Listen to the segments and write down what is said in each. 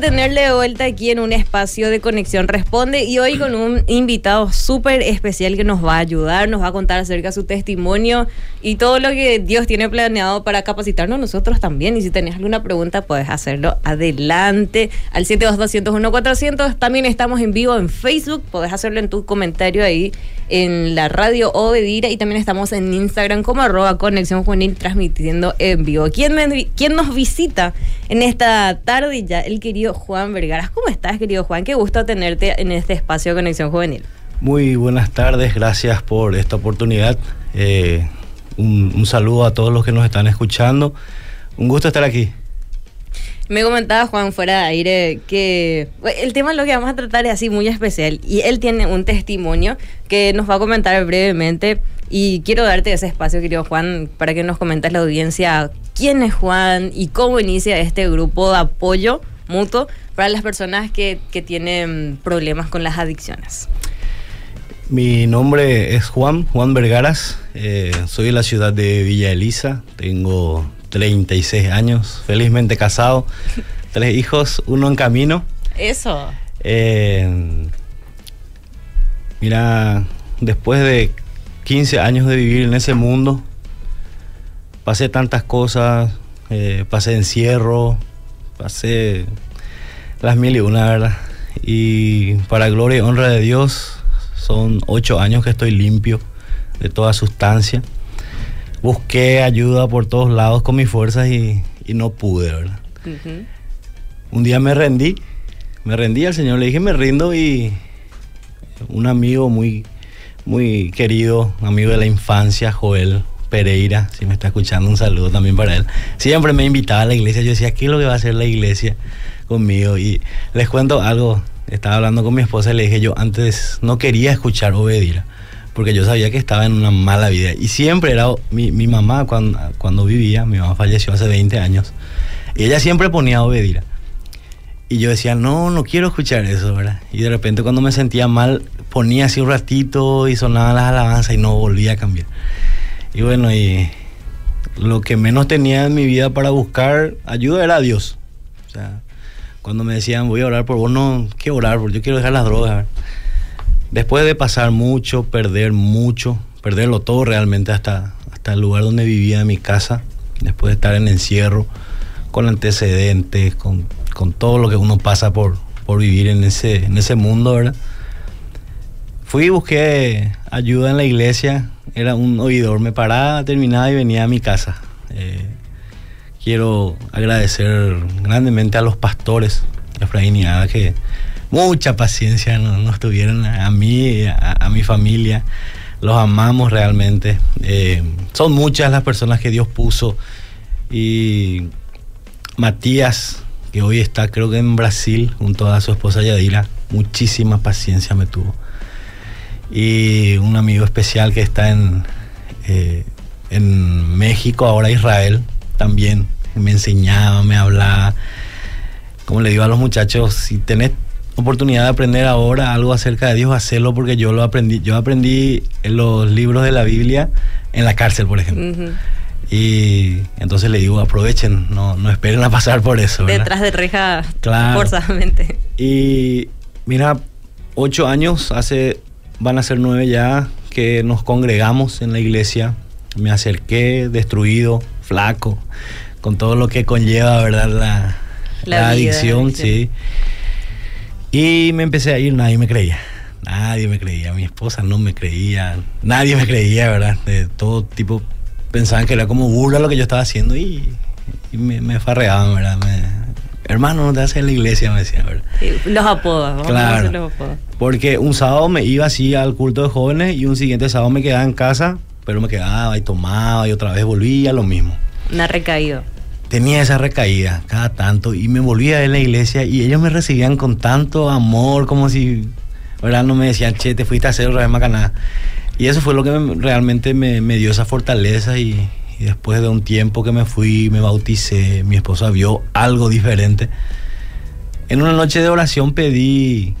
tenerle de vuelta aquí en un espacio de Conexión Responde y hoy con un invitado súper especial que nos va a ayudar, nos va a contar acerca de su testimonio y todo lo que Dios tiene planeado para capacitarnos nosotros también. Y si tenés alguna pregunta, puedes hacerlo adelante al 722-201-400. También estamos en vivo en Facebook, podés hacerlo en tu comentario ahí en la radio Obedira y también estamos en Instagram como arroba Conexión Juvenil transmitiendo en vivo. ¿Quién, ¿Quién nos visita en esta tarde ya? El querido Juan Vergaras. ¿Cómo estás, querido Juan? Qué gusto tenerte en este espacio de Conexión Juvenil. Muy buenas tardes, gracias por esta oportunidad. Eh, un, un saludo a todos los que nos están escuchando. Un gusto estar aquí. Me comentaba Juan fuera de aire que el tema lo que vamos a tratar es así muy especial y él tiene un testimonio que nos va a comentar brevemente y quiero darte ese espacio, querido Juan, para que nos comentes la audiencia quién es Juan y cómo inicia este grupo de apoyo mutuo para las personas que, que tienen problemas con las adicciones. Mi nombre es Juan, Juan Vergaras, eh, soy de la ciudad de Villa Elisa, tengo 36 años, felizmente casado, tres hijos, uno en camino. Eso. Eh, mira, después de 15 años de vivir en ese mundo, pasé tantas cosas, eh, pasé encierro, pasé las mil y una, ¿verdad? Y para gloria y honra de Dios, son ocho años que estoy limpio de toda sustancia busqué ayuda por todos lados con mis fuerzas y, no pude, ¿verdad? Un día me rendí, me rendí al Señor, le dije me rindo y un amigo muy, muy querido, amigo de la infancia, Joel Pereira, si me está escuchando, un saludo también para él. Siempre me invitaba a la iglesia, yo decía, ¿qué es lo que va a hacer la iglesia conmigo? Y les cuento algo, estaba hablando con mi esposa y le dije, yo antes no quería escuchar Obedira porque yo sabía que estaba en una mala vida. Y siempre era mi, mi mamá cuando, cuando vivía, mi mamá falleció hace 20 años, y ella siempre ponía Obedira. Y yo decía, no, no quiero escuchar eso, ¿verdad? Y de repente cuando me sentía mal, ponía así un ratito y sonaban las alabanzas y no volvía a cambiar. Y bueno, y lo que menos tenía en mi vida para buscar ayuda era Dios. O sea, cuando me decían, voy a orar por vos, no, quiero orar, porque yo quiero dejar las drogas. Después de pasar mucho, perder mucho, perderlo todo realmente hasta, hasta el lugar donde vivía, mi casa, después de estar en encierro, con antecedentes, con, todo lo que uno pasa por, por vivir en ese, en ese mundo, ¿verdad? Fui y busqué ayuda en la iglesia, era un oidor, me paraba, terminaba y venía a mi casa. Eh, quiero agradecer grandemente a los pastores, Efraín y Ada, que mucha paciencia nos, tuvieron a mí, a, mi familia. Los amamos realmente. Eh, son muchas las personas que Dios puso. Y Matías, que hoy está creo que en Brasil junto a su esposa Yadira, muchísima paciencia me tuvo. Y un amigo especial que está en, eh, en México, ahora Israel, también me enseñaba, me hablaba. Como le digo a los muchachos, si tenés oportunidad de aprender ahora algo acerca de Dios, hacerlo porque yo lo aprendí. Yo aprendí en los libros de la Biblia en la cárcel, por ejemplo. Y entonces le digo, aprovechen, no, no esperen a pasar por eso. Detrás de reja, forzadamente. Y mira, ocho años, hace, van a ser nueve ya, que nos congregamos en la iglesia. Me acerqué, destruido, flaco, con todo lo que conlleva, ¿verdad? La, la, adicción, sí. Y me empecé a ir, nadie me creía. Nadie me creía, mi esposa no me creía, nadie me creía, ¿verdad? De todo tipo, pensaban que era como burla lo que yo estaba haciendo y, me, me, farreaban, ¿verdad? Hermano, no te haces en la iglesia, me decían, ¿verdad? los apodos, claro, los apodos. Porque un sábado me iba así al culto de jóvenes y un siguiente sábado me quedaba en casa, pero me quedaba y tomaba y otra vez volvía lo mismo. Una recaído tenía esa recaída cada tanto y me volvía a la iglesia y ellos me recibían con tanto amor como si, ¿verdad? No me decían, che, te fuiste a hacer otra vez macanada. Y eso fue lo que realmente me, dio esa fortaleza y, después de un tiempo que me fui, me bauticé, mi esposa vio algo diferente. En una noche de oración pedí,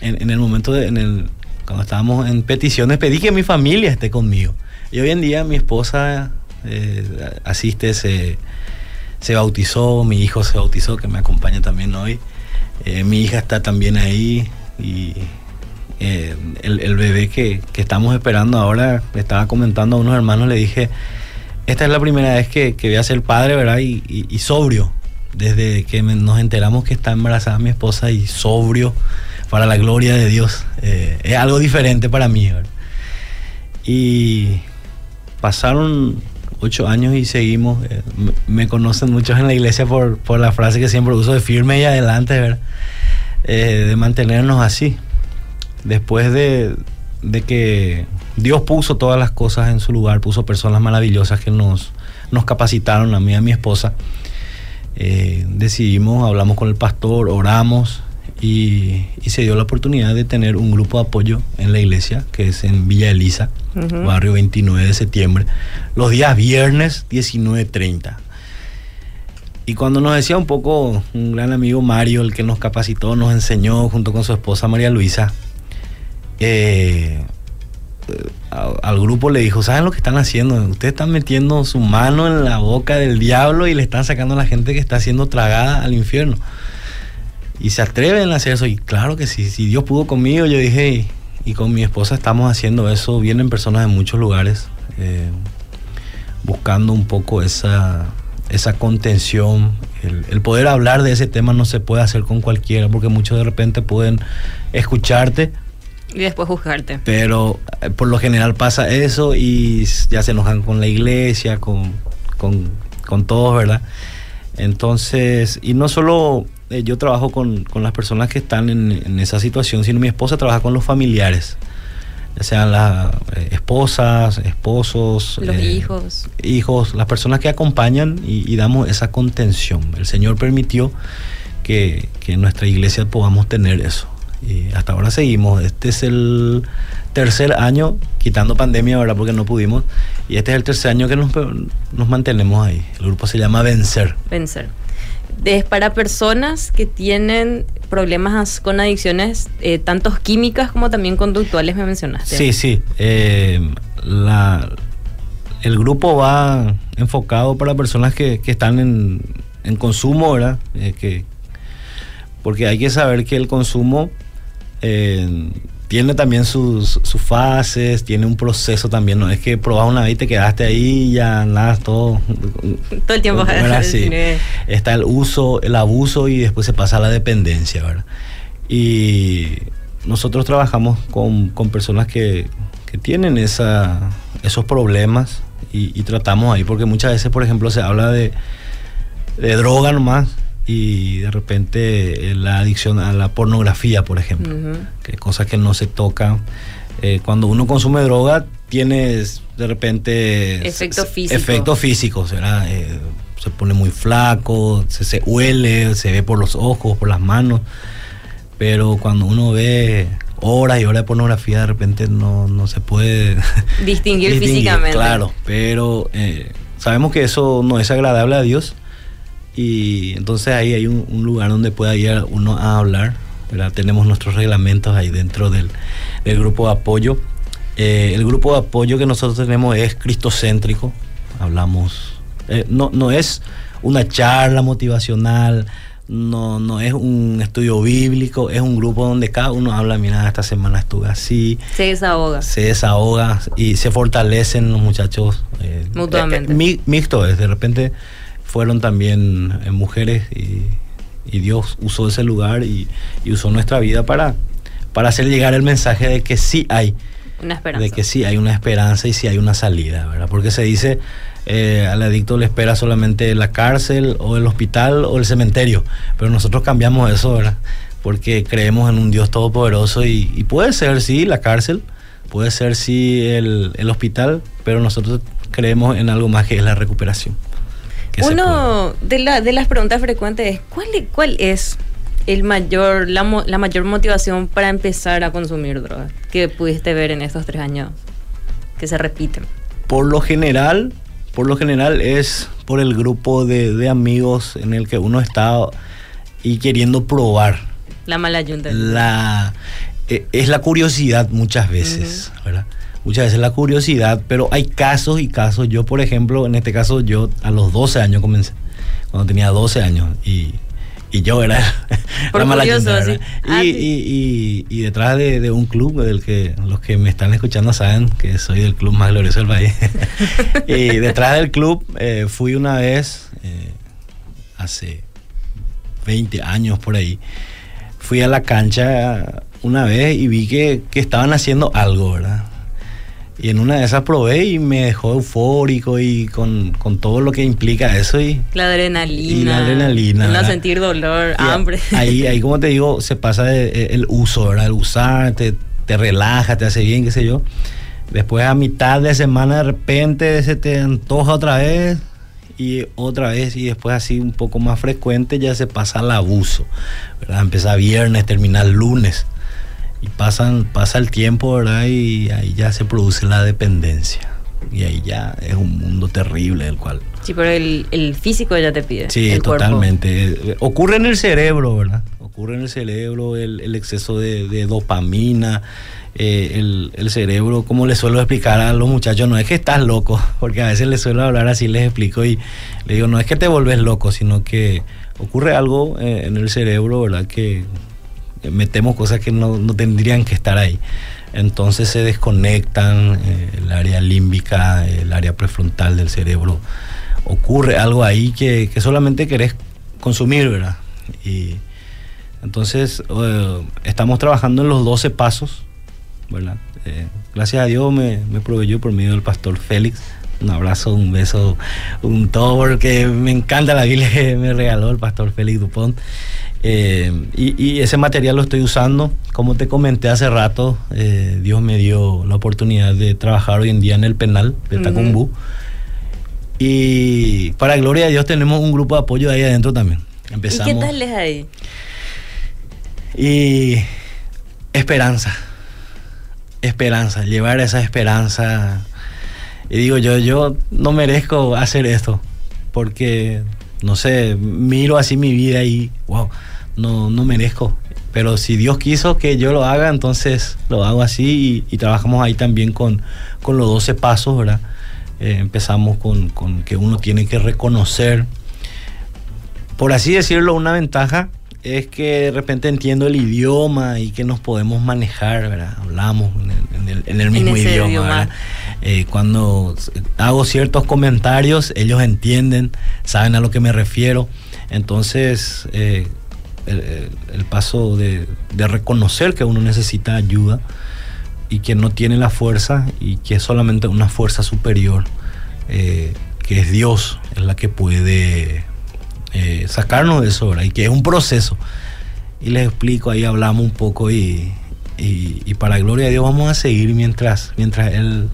en, el momento de, en el, cuando estábamos en peticiones, pedí que mi familia esté conmigo. Y hoy en día mi esposa eh, asiste, se se bautizó, mi hijo se bautizó, que me acompaña también hoy. Eh, mi hija está también ahí y eh, el, bebé que, estamos esperando ahora, le estaba comentando a unos hermanos, le dije, esta es la primera vez que, voy a ser padre, ¿verdad? Y, sobrio, desde que nos enteramos que está embarazada mi esposa y sobrio, para la gloria de Dios. Eh, es algo diferente para mí, ¿verdad? Y pasaron ocho años y seguimos. Eh, me, conocen muchos en la iglesia por, por, la frase que siempre uso de firme y adelante, ¿verdad? de mantenernos así después de, que Dios puso todas las cosas en su lugar, puso personas maravillosas que nos, nos capacitaron, a mí y a mi esposa, eh, decidimos, hablamos con el pastor, oramos y, se dio la oportunidad de tener un grupo de apoyo en la iglesia, que es en Villa Elisa, barrio 29 de septiembre, los días viernes 19.30. Y cuando nos decía un poco un gran amigo Mario, el que nos capacitó, nos enseñó junto con su esposa María Luisa, eh, al grupo le dijo, ¿saben lo que están haciendo? Ustedes están metiendo su mano en la boca del diablo y le están sacando a la gente que está siendo tragada al infierno. Y se atreven a hacer eso. Y claro que sí, si Dios pudo conmigo, yo dije, y, con mi esposa estamos haciendo eso. Vienen personas de muchos lugares eh, buscando un poco esa, contención. El, poder hablar de ese tema no se puede hacer con cualquiera, porque muchos de repente pueden escucharte y después juzgarte. Pero eh, por lo general pasa eso y ya se enojan con la iglesia, con, con, todos, ¿verdad? Entonces, y no solo eh, yo trabajo con, las personas que están en, esa situación, sino mi esposa trabaja con los familiares, ya sean las eh, esposas, esposos, los hijos. Hijos, las personas que acompañan y, damos esa contención. El Señor permitió que, que en nuestra iglesia podamos tener eso. Y hasta ahora seguimos. Este es el tercer año, quitando pandemia, ahora Porque no pudimos. Y este es el tercer año que nos, nos mantenemos ahí. El grupo se llama Vencer. Vencer. Es para personas que tienen problemas con adicciones, eh, tanto químicas como también conductuales, me mencionaste. Sí, sí. Eh, la, el grupo va enfocado para personas que, que están en, en, consumo, ¿verdad? Eh, que, porque hay que saber que el consumo eh, tiene también sus, fases, tiene un proceso también, no es que probas una vez y te quedaste ahí y ya nada, todo. Todo el tiempo así. Está el uso, el abuso y después se pasa a la dependencia, ¿verdad? Y nosotros trabajamos con, personas que, tienen esa, esos problemas y, tratamos ahí, porque muchas veces, por ejemplo, se habla de, de droga nomás y de repente eh, la adicción a la pornografía, por ejemplo, que cosas que no se tocan. Eh, cuando uno consume droga, tienes de repente efectos físicos. Efectos físicos, eh, se pone muy flaco, se, se, huele, se ve por los ojos, por las manos. Pero cuando uno ve horas y horas de pornografía, de repente no, no se puede distinguir, físicamente. Claro, pero sabemos que eso no es agradable a Dios y entonces ahí hay un, lugar donde pueda ir uno a hablar. Tenemos nuestros reglamentos ahí dentro del, grupo de apoyo. Eh, el grupo de apoyo que nosotros tenemos es cristocéntrico. Hablamos, eh, no, no es una charla motivacional, no, no es un estudio bíblico, es un grupo donde cada uno habla, mira, esta semana estuve así. Se desahoga. Se desahoga y se fortalecen los muchachos. Eh, Mutuamente. mixto es, de repente fueron también eh, mujeres y, Dios usó ese lugar y, usó nuestra vida para, para hacer llegar el mensaje de que sí hay. Una esperanza. De que sí hay una esperanza y sí hay una salida, ¿verdad? Porque se dice, eh, al adicto le espera solamente la cárcel o el hospital o el cementerio, pero nosotros cambiamos eso, ¿verdad? Porque creemos en un Dios todopoderoso y, y puede ser, sí, la cárcel, puede ser, sí, el, el hospital, pero nosotros creemos en algo más que es la recuperación. Uno de, la, de las preguntas frecuentes es, ¿cuál, cuál es el mayor, la, mayor motivación para empezar a consumir drogas que pudiste ver en estos tres años que se repiten? Por lo general, por lo general es por el grupo de, amigos en el que uno está y queriendo probar. La mala yunta. La, eh, es la curiosidad muchas veces, ¿verdad? Muchas veces la curiosidad, pero hay casos y casos. Yo, por ejemplo, en este caso, yo a los 12 años comencé, cuando tenía 12 años, y, y yo era la mala curioso. ¿verdad? Ah, y, sí. y- y- y detrás de, de un club del que los que me están escuchando saben que soy del club más glorioso del país. y detrás del club eh, fui una vez, eh, hace 20 años por ahí, fui a la cancha una vez y vi que, que estaban haciendo algo, ¿verdad? Y en una de esas probé y me dejó eufórico y con, con todo lo que implica eso y La adrenalina. Y la adrenalina, No sentir dolor, y hambre. Ahí, ahí, como te digo, se pasa eh, el uso, ¿verdad? El usar, te, te relaja, te hace bien, qué sé yo. Después a mitad de semana de repente se te antoja otra vez y otra vez y después así un poco más frecuente ya se pasa al abuso, ¿verdad? Empieza viernes, termina el lunes y pasan, pasa el tiempo, ¿verdad? Y ahí ya se produce la dependencia y ahí ya es un mundo terrible el cual Sí, pero el, el físico ya te pide. Sí, el cuerpo. totalmente. Eh, Ocurre en el cerebro, ¿verdad? Ocurre en el cerebro el, el exceso de, de dopamina. eh, el, el cerebro, como les suelo explicar a los muchachos, no es que estás loco, porque a veces les suelo hablar así, les explico y le digo, no es que te volvés loco, sino que ocurre algo eh, en el cerebro, ¿verdad? Que metemos cosas que no, no tendrían que estar ahí. Entonces se desconectan eh, el área límbica, el área prefrontal del cerebro. Ocurre algo ahí que, que solamente querés consumir, ¿verdad? Y entonces eh, estamos trabajando en los 12 pasos, ¿verdad? Eh, gracias a Dios me, me proveyó por medio del pastor Félix. Un abrazo, un beso, un todo, porque me encanta la Biblia que me regaló el pastor Félix Dupont. Eh, y, y ese material lo estoy usando. Como te comenté hace rato, eh, Dios me dio la oportunidad de trabajar hoy en día en el penal de. Tacumbú. Y para gloria de Dios tenemos un grupo de apoyo ahí adentro también. ¿Y Empezamos. qué tal es ahí? Y esperanza. Esperanza, llevar esa esperanza. Y digo yo, yo no merezco hacer esto. Porque, no sé, miro así mi vida y, wow, no, no merezco. Pero si Dios quiso que yo lo haga, entonces lo hago así y, y trabajamos ahí también con, con los 12 pasos, ¿verdad? Eh, empezamos con, con que uno tiene que reconocer por así decirlo, una ventaja es que de repente entiendo el idioma y que nos podemos manejar, ¿verdad? Hablamos en el, en el- en el mismo idioma, idioma. Eh, cuando hago ciertos comentarios, ellos entienden, saben a lo que me refiero. Entonces, eh, el, paso de, reconocer que uno necesita ayuda y que no tiene la fuerza y que es solamente una fuerza superior, eh, que es Dios, es la que puede sacarnos de eso, ¿verdad? Y que es un proceso. Y les explico, ahí hablamos un poco y, y, y para gloria de Dios vamos a seguir mientras, mientras Él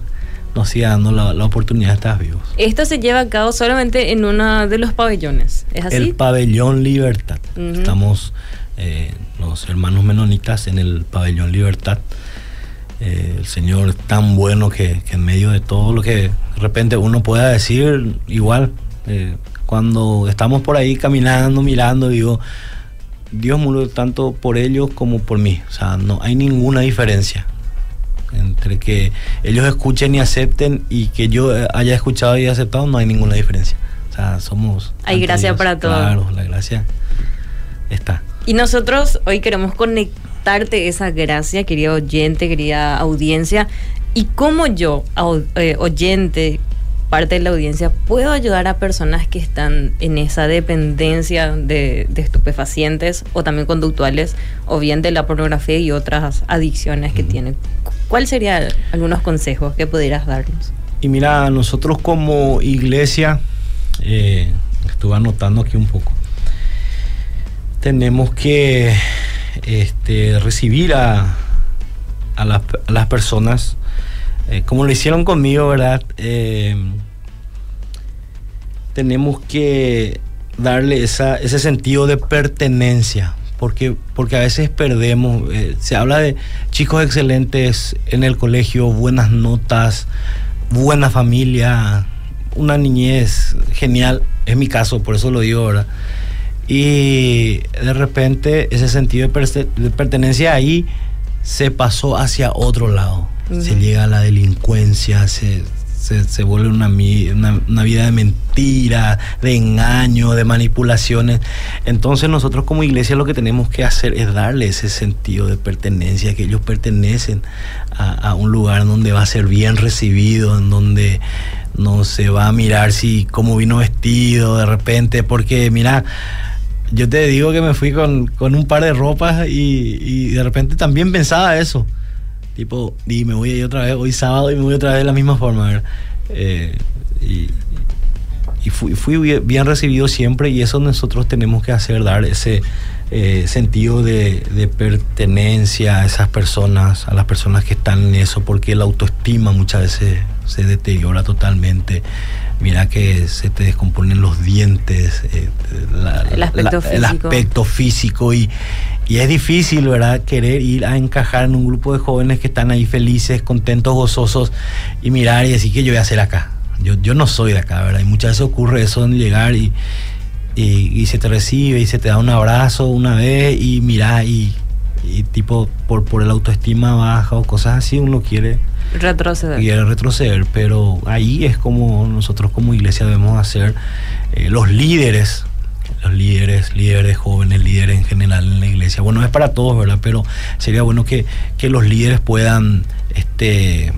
nos siga dando la, la oportunidad de estar vivos. Esto se lleva a cabo solamente en uno de los pabellones. ¿Es así? El pabellón Libertad. Estamos eh, los hermanos menonitas en el pabellón Libertad. Eh, el Señor es tan bueno que, que en medio de todo lo que de repente uno pueda decir, igual, eh, cuando estamos por ahí caminando, mirando, digo, Dios murió tanto por ellos como por mí. O sea, no hay ninguna diferencia entre que ellos escuchen y acepten y que yo eh, haya escuchado y aceptado, no hay ninguna diferencia. O sea, somos... Hay gracia para todo. Claro, la gracia está. Y nosotros hoy queremos conectarte esa gracia, querida oyente, querida audiencia. ¿Y cómo yo, eh, oyente, parte de la audiencia, puedo ayudar a personas que están en esa dependencia de, de estupefacientes o también conductuales, o bien de la pornografía y otras adicciones que tienen? ¿Cuáles serían algunos consejos que pudieras darnos? Y mira, nosotros como iglesia, eh, estuve anotando aquí un poco, tenemos que este, recibir a, las, personas, eh, como lo hicieron conmigo, ¿verdad? Eh, tenemos que darle ese sentido de pertenencia, porque, porque a veces perdemos, eh, se habla de chicos excelentes en el colegio, buenas notas, buena familia, una niñez genial, es mi caso, por eso lo digo ahora. Y de repente ese sentido de, pertenencia ahí se pasó hacia otro lado. Se llega a la delincuencia, se, se, vuelve una, una, vida de mentira, de engaño, de manipulaciones. Entonces nosotros como iglesia lo que tenemos que hacer es darle ese sentido de pertenencia, que ellos pertenecen a, un lugar donde va a ser bien recibido, en donde no se va a mirar si cómo vino vestido de repente, porque mira, yo te digo que me fui con, un par de ropas y, y de repente también pensaba eso Tipo, y me voy a ir otra vez, hoy sábado y me voy otra vez de la misma forma. Eh, y, fui, bien recibido siempre y eso nosotros tenemos que hacer, dar ese eh, sentido de, pertenencia a esas personas, a las personas que están en eso, porque la autoestima muchas veces se deteriora totalmente. Mira que se te descomponen los dientes, eh, el, aspecto el, aspecto físico y, y es difícil, ¿verdad? Querer ir a encajar en un grupo de jóvenes que están ahí felices, contentos, gozosos y mirar y decir que yo voy a hacer acá. Yo, yo no soy de acá, ¿verdad? Y muchas veces ocurre eso en llegar y, y, se te recibe y se te da un abrazo una vez y mira y, y tipo por, por el autoestima baja o cosas así uno quiere retroceder. Quiere retroceder, pero ahí es como nosotros como iglesia debemos hacer eh, los líderes los líderes, líderes jóvenes, líderes en general en la iglesia. Bueno, es para todos, ¿verdad? Pero sería bueno que, los líderes puedan este,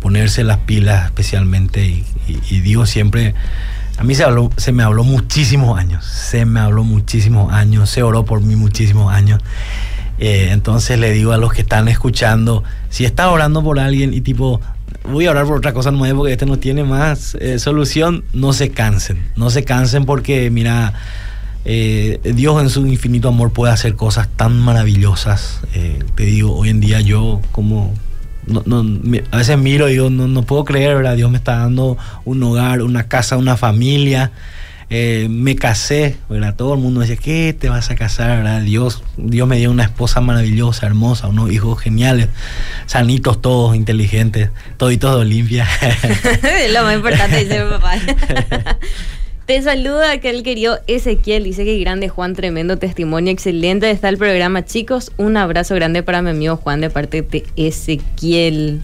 ponerse las pilas especialmente y, digo siempre, a mí se, habló, se me habló muchísimos años, se me habló muchísimos años, se oró por mí muchísimos años. Eh, entonces le digo a los que están escuchando, si está orando por alguien y tipo, voy a orar por otra cosa no porque este no tiene más eh, solución, no se cansen, no se cansen porque mira, eh, Dios en su infinito amor puede hacer cosas tan maravillosas. Eh, te digo, hoy en día yo como... a veces miro y digo, no, no puedo creer, ¿verdad? Dios me está dando un hogar, una casa, una familia. Eh, me casé, ¿verdad? Todo el mundo decía, ¿qué te vas a casar, ¿verdad? Dios, Dios me dio una esposa maravillosa, hermosa, unos hijos geniales, sanitos todos, inteligentes, toditos de Olimpia. Lo más importante dice mi papá. Te saluda aquel querido Ezequiel. Dice que grande Juan, tremendo testimonio, excelente está el programa, chicos. Un abrazo grande para mi amigo Juan de parte de Ezequiel.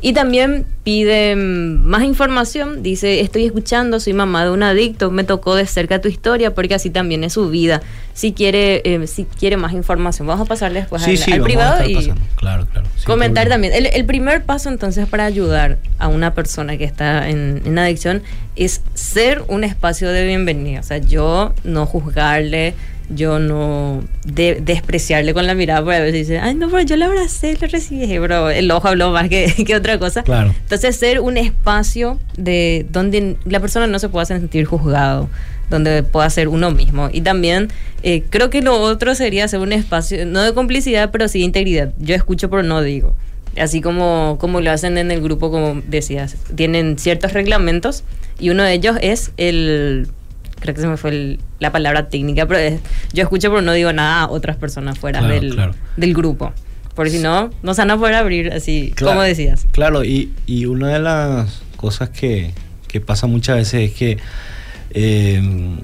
Y también pide mm, más información. Dice, estoy escuchando, soy mamá de un adicto, me tocó de cerca tu historia porque así también es su vida. Si quiere, eh, si quiere más información, vamos a pasarle después al, privado y claro, claro, comentar también. El, primer paso entonces para ayudar a una persona que está en, en adicción es ser un espacio de bienvenida. O sea, yo no juzgarle yo no de, despreciarle con la mirada, porque a veces dice, ay, no, pero yo le abracé, le recibí, pero el ojo habló más que, que, otra cosa. Claro. Entonces, ser un espacio de donde la persona no se pueda sentir juzgado, donde pueda ser uno mismo. Y también eh, creo que lo otro sería ser un espacio, no de complicidad, pero sí de integridad. Yo escucho, pero no digo. Así como, como lo hacen en el grupo, como decías, tienen ciertos reglamentos y uno de ellos es el creo que se me fue la palabra técnica, pero yo escucho pero no digo nada a otras personas fuera del, del grupo. Porque si no, no se van a poder abrir así, como decías. Claro, y, y, una de las cosas que, que pasa muchas veces es que eh,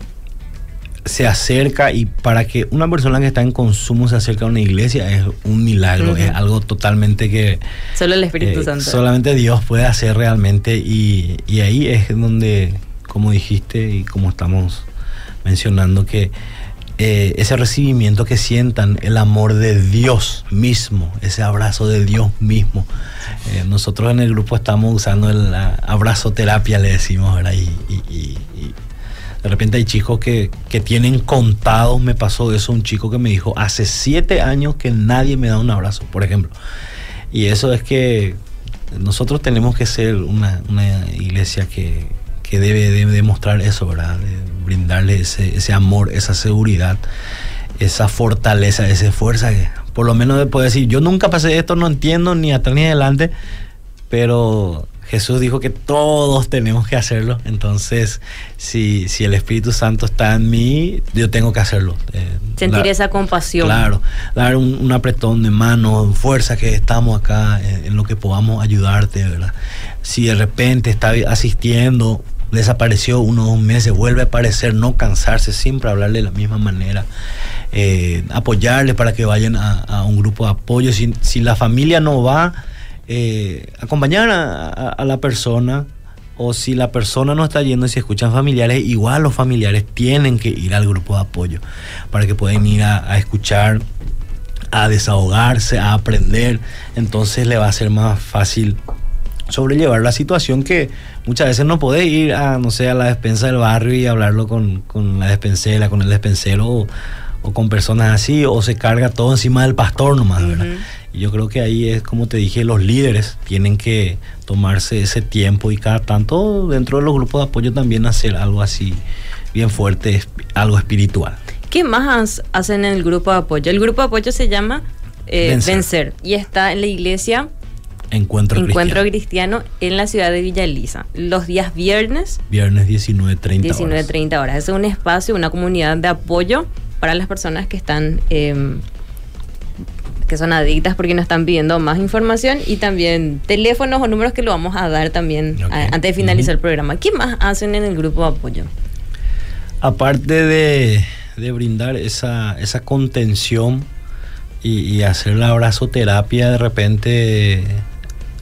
se acerca y para que una persona que está en consumo se acerque a una iglesia es un milagro, es algo totalmente que... Solo el Espíritu eh, Santo. Solamente Dios puede hacer realmente y, y ahí es donde como dijiste y como estamos mencionando, que eh, ese recibimiento que sientan, el amor de Dios mismo, ese abrazo de Dios mismo. Eh, nosotros en el grupo estamos usando el abrazo terapia, le decimos, ¿verdad? Y, de repente hay chicos que, que, tienen contados, me pasó eso, un chico que me dijo, hace siete años que nadie me da un abrazo, por ejemplo. Y eso es que nosotros tenemos que ser una, una iglesia que, que debe demostrar eso, ¿verdad? brindarle ese, ese, amor, esa seguridad, esa fortaleza, esa fuerza. por lo menos puede decir, yo nunca pasé esto, no entiendo ni atrás ni adelante, pero Jesús dijo que todos tenemos que hacerlo. Entonces, si, si el Espíritu Santo está en mí, yo tengo que hacerlo. Eh, Sentir esa compasión. Claro, dar un, apretón de mano, fuerza que estamos acá en, en, lo que podamos ayudarte, ¿verdad? Si de repente está asistiendo desapareció unos dos meses, vuelve a aparecer, no cansarse, siempre hablarle de la misma manera, eh, apoyarle para que vayan a, un grupo de apoyo. Si, la familia no va, eh, acompañar a, la persona, o si la persona no está yendo y si escuchan familiares, igual los familiares tienen que ir al grupo de apoyo para que puedan ir a, escuchar, a desahogarse, a aprender. Entonces le va a ser más fácil sobrellevar la situación que muchas veces no podés ir a, no sé, a la despensa del barrio y hablarlo con, la despensera, con el despensero o, con personas así, o se carga todo encima del pastor nomás, ¿verdad? Y yo creo que ahí es, como te dije, los líderes tienen que tomarse ese tiempo y cada tanto dentro de los grupos de apoyo también hacer algo así bien fuerte, algo espiritual. ¿Qué más hacen en el grupo de apoyo? El grupo de apoyo se llama eh, Vencer. y está en la iglesia Encuentro, Encuentro Cristiano. en la ciudad de Villa Elisa. Los días viernes. Viernes 19.30 19.30 horas. Es un espacio, una comunidad de apoyo para las personas que están em, que son adictas porque nos están pidiendo más información y también teléfonos o números que lo vamos a dar también antes de finalizar el programa. ¿Qué más hacen en el grupo de apoyo? Aparte de, brindar esa, esa contención y, hacer la abrazoterapia, de repente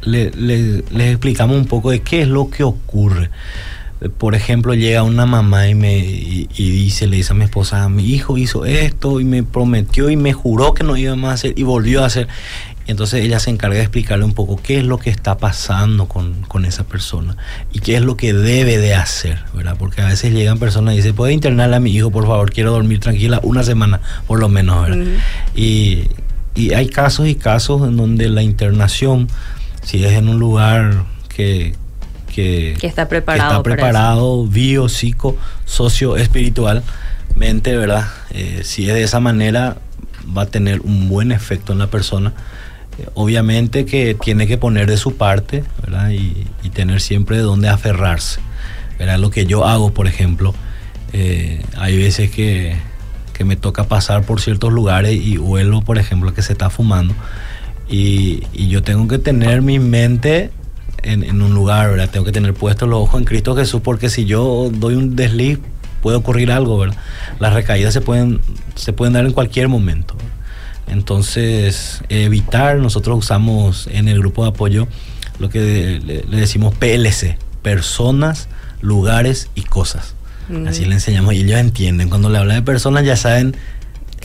le, les explicamos un poco de qué es lo que ocurre por ejemplo, llega una mamá y me y, dice, le dice a mi esposa, mi hijo hizo esto y me prometió y me juró que no iba más a hacer y volvió a hacer. Y entonces ella se encarga de explicarle un poco qué es lo que está pasando con, esa persona y qué es lo que debe de hacer, ¿verdad? Porque a veces llegan personas y dicen, ¿puede internarle a mi hijo, por favor? Quiero dormir tranquila una semana, por lo menos, ¿verdad? y, y hay casos y casos en donde la internación, si es en un lugar que, que, está preparado, está preparado bio, psico, socio, espiritualmente, ¿verdad? Eh, si es de esa manera, va a tener un buen efecto en la persona. Eh, obviamente que tiene que poner de su parte, ¿verdad? Y, tener siempre de dónde aferrarse. ¿verdad? Lo que yo hago, por ejemplo, eh, hay veces que, que, me toca pasar por ciertos lugares y huelo, por ejemplo, que se está fumando. Y, y yo tengo que tener mi mente en, un lugar, ¿verdad? Tengo que tener puestos los ojos en Cristo Jesús porque si yo doy un desliz puede ocurrir algo, ¿verdad? Las recaídas se pueden, se pueden dar en cualquier momento. Entonces, evitar, nosotros usamos en el grupo de apoyo lo que le, decimos PLC, personas, lugares y cosas. Así le enseñamos y ellos entienden. Cuando le habla de personas ya saben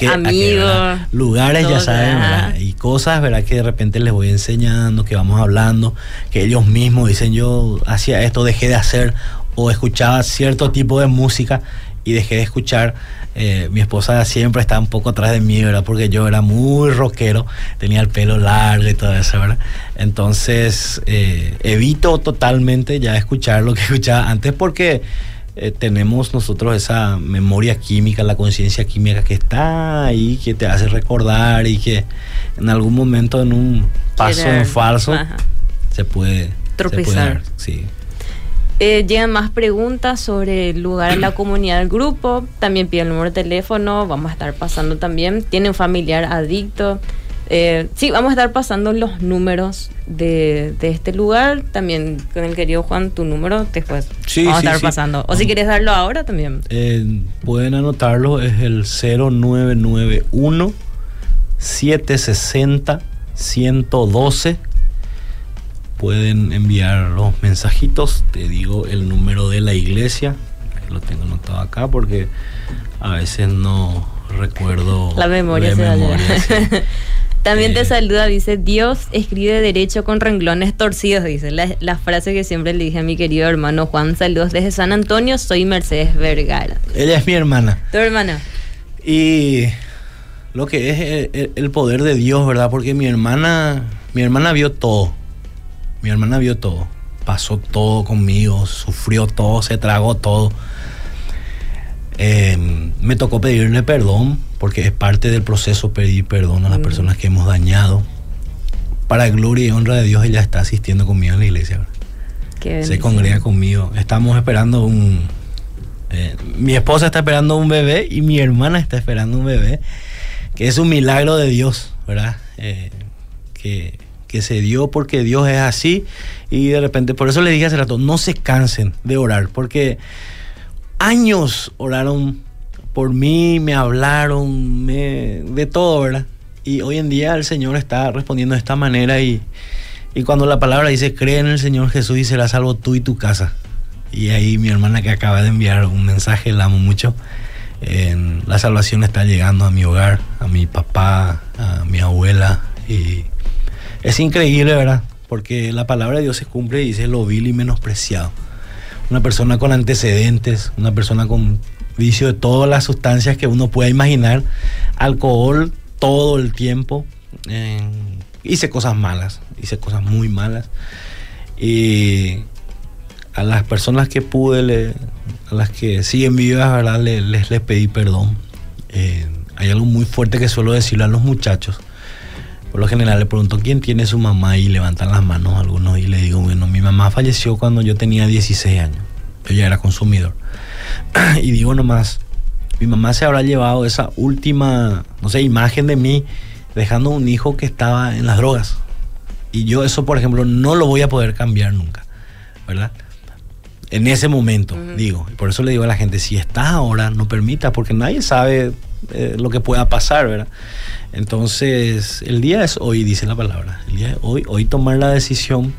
amigos, lugares, ya saben, y cosas, ¿verdad? Que de repente les voy enseñando, que vamos hablando, que ellos mismos dicen yo hacía esto, dejé de hacer o escuchaba cierto tipo de música y dejé de escuchar. Eh, mi esposa siempre estaba un poco atrás de mí, ¿verdad? Porque yo era muy rockero, tenía el pelo largo y todo eso, ¿verdad? Entonces, eh, evito totalmente ya escuchar lo que escuchaba antes porque eh, tenemos nosotros esa memoria química, la conciencia química que está ahí, que te hace recordar y que en algún momento en un paso en falso se puede tropezar. sí. Eh, llegan más preguntas sobre el lugar en la comunidad del grupo. También piden el número de teléfono. Vamos a estar pasando también. Tiene un familiar adicto. Eh, sí, vamos a estar pasando los números de, este lugar. También con el querido Juan, tu número después. Sí, vamos a estar pasando. O si quieres darlo ahora también. Eh, pueden anotarlo, es el 0991 760 112. Pueden enviar los mensajitos. Te digo el número de la iglesia. Lo tengo anotado acá porque a veces no recuerdo la memoria. También te saluda, dice, Dios escribe derecho con renglones torcidos, dice. La, frase que siempre le dije a mi querido hermano Juan, saludos desde San Antonio, soy Mercedes Vergara. Ella es mi hermana. Tu hermana. Y lo que es el, poder de Dios, ¿verdad? Porque mi hermana, mi hermana vio todo. Mi hermana vio todo. Pasó todo conmigo, sufrió todo, se tragó todo. Eh, me tocó pedirle perdón porque es parte del proceso pedir perdón a las mm. personas que hemos dañado. Para gloria y honra de Dios, ella está asistiendo conmigo en la iglesia. Se congrega conmigo. Estamos esperando un... Eh, mi esposa está esperando un bebé y mi hermana está esperando un bebé, que es un milagro de Dios, ¿verdad? Eh, que, que se dio porque Dios es así y de repente, por eso le dije hace rato, no se cansen de orar, porque años oraron por mí, me hablaron, de todo, ¿verdad? Y hoy en día el Señor está respondiendo de esta manera y, Y cuando la palabra dice, cree en el Señor Jesús y serás salvo tú y tu casa. Y ahí mi hermana que acaba de enviar un mensaje, la amo mucho. la salvación está llegando a mi hogar, a mi papá, a mi abuela. Y es increíble, ¿verdad? Porque la palabra de Dios se cumple y dice lo vil y menospreciado. Una persona con antecedentes, una persona con vicio de todas las sustancias que uno pueda imaginar, alcohol todo el tiempo. hice cosas malas, hice cosas muy malas. Y a las personas que pude, a las que siguen vivas, ¿verdad? Les, les, pedí perdón. Eh, hay algo muy fuerte que suelo decirle a los muchachos. Por lo general le pregunto quién tiene su mamá y levantan las manos algunos y le digo, bueno, mi mamá falleció cuando yo tenía 16 años. Yo ya era consumidor. y digo nomás, mi mamá se habrá llevado esa última, no sé, imagen de mí dejando un hijo que estaba en las drogas. Y yo eso, por ejemplo, no lo voy a poder cambiar nunca, ¿verdad? En ese momento, digo. Y por eso le digo a la gente, si estás ahora, no permita, porque nadie sabe eh, lo que pueda pasar, ¿verdad? Entonces, el día es hoy, dice la palabra. El día es hoy, hoy tomar la decisión.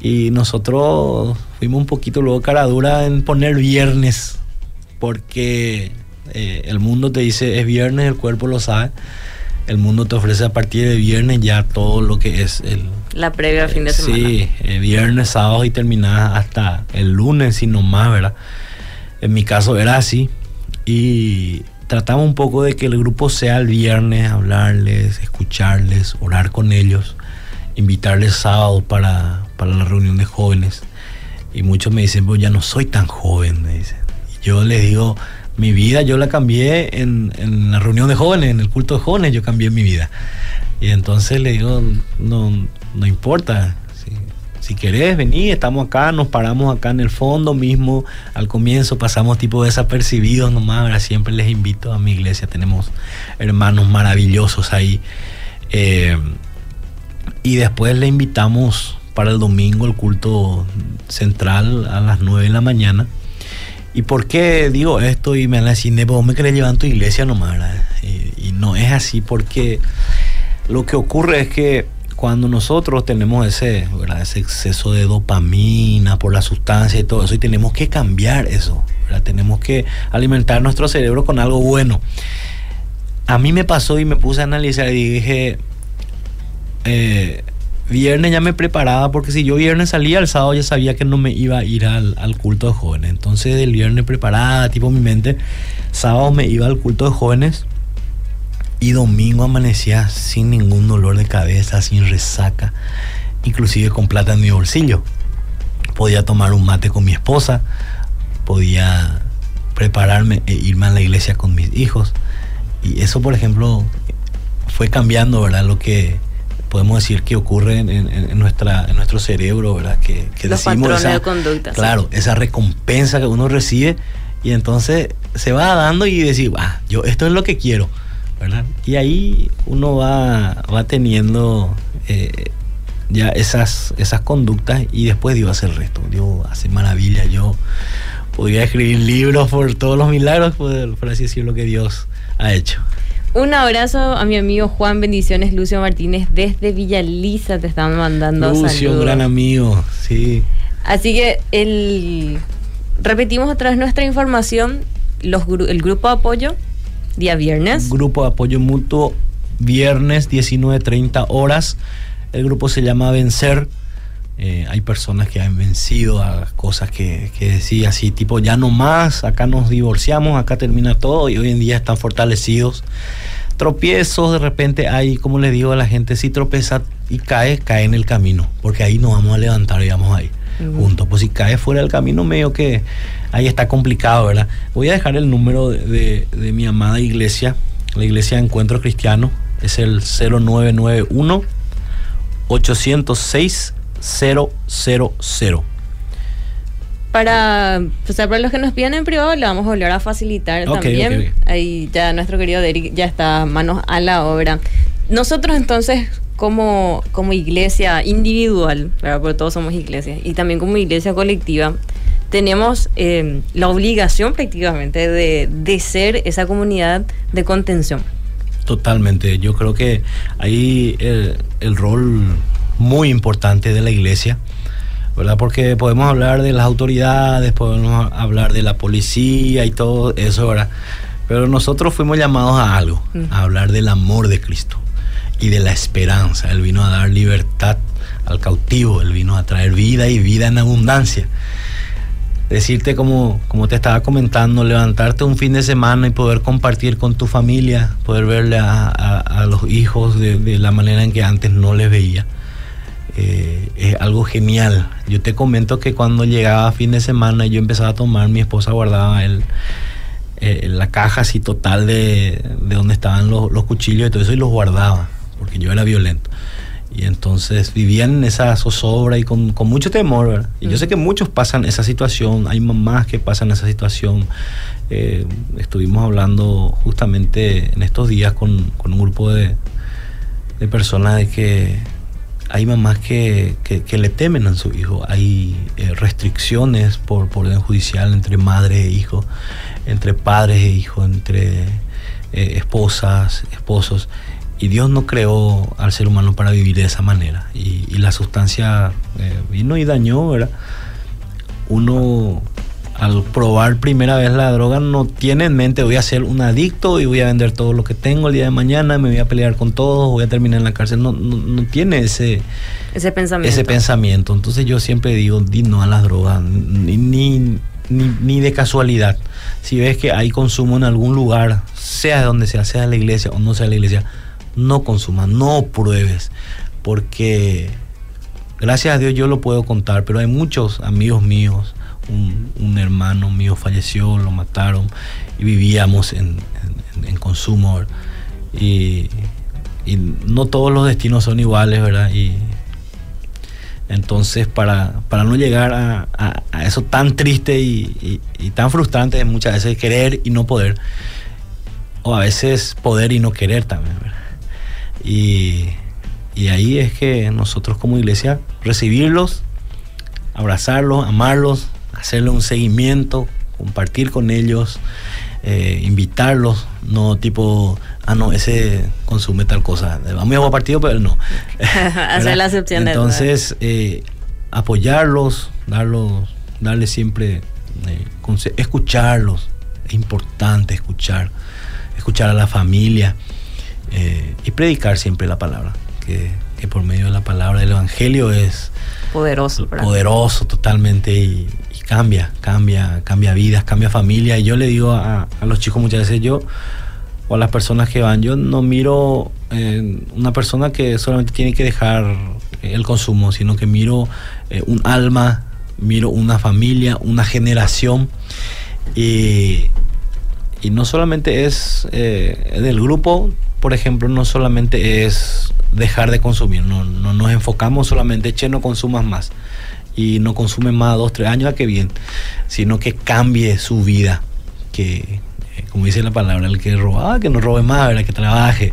Y nosotros fuimos un poquito luego cara dura en poner viernes, porque eh, el mundo te dice es viernes, el cuerpo lo sabe. El mundo te ofrece a partir de viernes ya todo lo que es el... La previa al fin de semana. Sí, eh, viernes, sábado y terminada hasta el lunes y no más, ¿verdad? En mi caso era así. Y tratamos un poco de que el grupo sea el viernes, hablarles, escucharles, orar con ellos, invitarles sábado para, la reunión de jóvenes. Y muchos me dicen, pues ya no soy tan joven, me. Y yo les digo, mi vida yo la cambié en, en, la reunión de jóvenes, en el culto de jóvenes, yo cambié mi vida. Y entonces le digo, no, no importa, si querés venir, estamos acá, nos paramos acá en el fondo mismo. Al comienzo pasamos tipo desapercibidos nomás, ahora siempre les invito a mi iglesia, tenemos hermanos maravillosos ahí. Eh, y después le invitamos para el domingo el culto central a las 9 de la mañana. ¿Y por qué digo esto? Y me van a vos me querés llevar a tu iglesia nomás, y no es así porque lo que ocurre es que cuando nosotros tenemos ese, ese exceso de dopamina por la sustancia y todo eso, y tenemos que cambiar eso, tenemos que alimentar nuestro cerebro con algo bueno. A mí me pasó y me puse a analizar y dije, eh, viernes ya me preparaba porque si yo viernes salía, el sábado ya sabía que no me iba a ir al, al, culto de jóvenes. Entonces el viernes preparada, tipo mi mente, sábado me iba al culto de jóvenes y domingo amanecía sin ningún dolor de cabeza, sin resaca, inclusive con plata en mi bolsillo. Podía tomar un mate con mi esposa, podía prepararme e irme a la iglesia con mis hijos. Y eso, por ejemplo, fue cambiando, ¿verdad? Lo que podemos decir que ocurre en, nuestra, en nuestro cerebro, ¿verdad? Que, que Los patrones de conducta. Claro, esa recompensa que uno recibe y entonces se va dando y decir, ah, yo esto es lo que quiero y ahí uno va, va teniendo eh, ya esas, esas conductas y después Dios hace el resto. Dios hace maravilla. Yo podría escribir libros por todos los milagros, por, por así decirlo, que Dios ha hecho. Un abrazo a mi amigo Juan, bendiciones Lucio Martínez desde Villa Lisa, te están mandando Lucio, un gran amigo, sí. Así que el, repetimos otra vez nuestra información, los, el grupo de apoyo día viernes. Grupo de apoyo mutuo, viernes 19.30 horas. El grupo se llama Vencer. Eh, hay personas que han vencido a cosas que, que decía así, tipo, ya no más, acá nos divorciamos, acá termina todo y hoy en día están fortalecidos. Tropiezos, de repente hay, como le digo a la gente, si tropeza y cae, cae en el camino, porque ahí nos vamos a levantar y vamos ahí juntos. Pues si cae fuera del camino, medio que ahí está complicado, ¿verdad? Voy a dejar el número de, mi amada iglesia, la iglesia de Encuentro Cristiano, es el 0991 806 000. Para, pues, para los que nos piden en privado, le vamos a volver a facilitar también. Ahí ya nuestro querido Derek ya está manos a la obra. Nosotros entonces, como, como iglesia individual, porque todos somos iglesias, y también como iglesia colectiva, tenemos eh, la obligación prácticamente de, de ser esa comunidad de contención. Totalmente, yo creo que ahí el, el rol muy importante de la iglesia, ¿verdad? Porque podemos hablar de las autoridades, podemos hablar de la policía y todo eso, ¿verdad? Pero nosotros fuimos llamados a algo, a hablar del amor de Cristo y de la esperanza. Él vino a dar libertad al cautivo, Él vino a traer vida y vida en abundancia. Decirte como, te estaba comentando, levantarte un fin de semana y poder compartir con tu familia, poder verle a, los hijos de, la manera en que antes no les veía. Eh, es algo genial. Yo te comento que cuando llegaba fin de semana y yo empezaba a tomar, mi esposa guardaba el, eh, la caja así total de, de donde estaban los, los, cuchillos y todo eso y los guardaba, porque yo era violento. Y entonces vivían en esa zozobra y con, con mucho temor. Y yo sé que muchos pasan esa situación, hay mamás que pasan esa situación. Eh, estuvimos hablando justamente en estos días con, con un grupo de, de personas de que hay mamás que, que, le temen a su hijo, hay eh, restricciones por, por orden judicial entre madre e hijo, entre padres e hijos, entre eh, esposas, esposos. Y Dios no creó al ser humano para vivir de esa manera. Y, la sustancia eh, vino y dañó, ¿verdad? Uno al probar primera vez la droga no tiene en mente voy a ser un adicto y voy a vender todo lo que tengo el día de mañana, me voy a pelear con todos, voy a terminar en la cárcel. No, no, tiene ese, ese pensamiento. Ese pensamiento. Entonces yo siempre digo, di no a las drogas, ni, ni, ni, de casualidad. Si ves que hay consumo en algún lugar, sea de donde sea, sea la iglesia o no sea la iglesia, no consumas, no pruebes, porque gracias a Dios yo lo puedo contar, pero hay muchos amigos míos un, hermano mío falleció, lo mataron y vivíamos en, consumo. Y, no todos los destinos son iguales, ¿verdad? Y entonces para, para no llegar a, eso tan triste y, tan frustrante muchas veces querer y no poder, o a veces poder y no querer también, ¿verdad? Y, y ahí es que nosotros como iglesia recibirlos, abrazarlos, amarlos, hacerle un seguimiento, compartir con ellos, eh, invitarlos, no tipo, ah, no, ese consume tal cosa. Vamos a jugar partido, pero no. Hacer la excepción Entonces, eh, apoyarlos, darlos, darles siempre, eh, escucharlos. Es importante escuchar, escuchar a la familia y predicar siempre la palabra, que, que por medio de la palabra del Evangelio es poderoso, poderoso totalmente y, cambia, cambia, cambia vidas, cambia familia. Y yo le digo a, los chicos muchas veces, yo, o a las personas que van, yo no miro eh, una persona que solamente tiene que dejar el consumo, sino que miro eh, un alma, miro una familia, una generación. Y, y no solamente es eh, del grupo, por ejemplo, no solamente es dejar de consumir, no, no nos enfocamos solamente, che, no consumas más y no consume más dos, tres años, a que bien, sino que cambie su vida, que eh, como dice la palabra, el que roba, que no robe más, ¿verdad? que trabaje.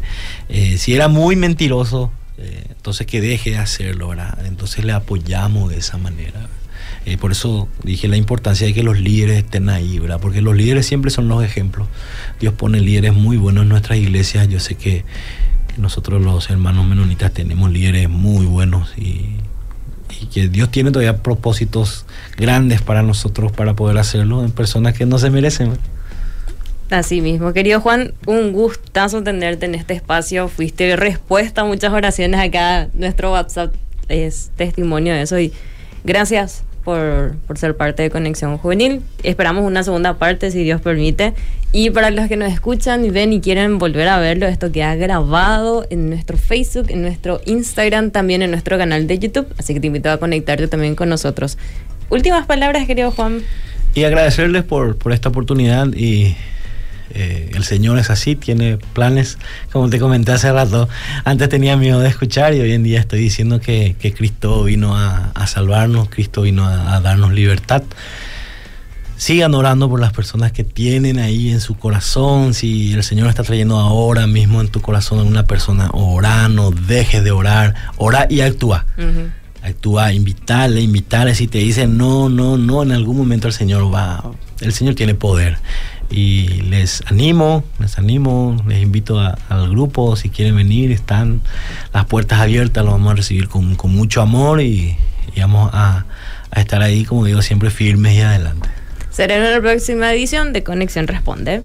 Eh, si era muy mentiroso, eh, entonces que deje de hacerlo, ¿verdad? Entonces le apoyamos de esa manera. Por eso dije la importancia de que los líderes estén ahí, ¿verdad? Porque los líderes siempre son los ejemplos. Dios pone líderes muy buenos en nuestras iglesias. Yo sé que nosotros los hermanos menonitas tenemos líderes muy buenos y y que Dios tiene todavía propósitos grandes para nosotros para poder hacerlo en personas que no se merecen. Así mismo, querido Juan, un gustazo tenerte en este espacio. Fuiste respuesta a muchas oraciones acá. Nuestro WhatsApp es testimonio de eso y gracias por, por, ser parte de Conexión Juvenil. Esperamos una segunda parte, si Dios permite. Y para los que nos escuchan y ven y quieren volver a verlo, esto queda grabado en nuestro Facebook, en nuestro Instagram, también en nuestro canal de YouTube. Así que te invito a conectarte también con nosotros. Últimas palabras, querido Juan. Y agradecerles por, por esta oportunidad y eh, el Señor es así, tiene planes, como te comenté hace rato, antes tenía miedo de escuchar y hoy en día estoy diciendo que, Cristo vino a, salvarnos, Cristo vino a, darnos libertad. Sigan orando por las personas que tienen ahí en su corazón. Si el Señor está trayendo ahora mismo en tu corazón a una persona, ora, no dejes de orar, ora y actúa. Actúa, invitarle, invitarle. Si te dicen no, no, no, en algún momento el Señor va, el Señor tiene poder y les animo, les animo, les invito al grupo, si quieren venir, están las puertas abiertas, los vamos a recibir con, mucho amor y, vamos a, a estar ahí, como digo, siempre firmes y adelante. Será en la próxima edición de Conexión Responde.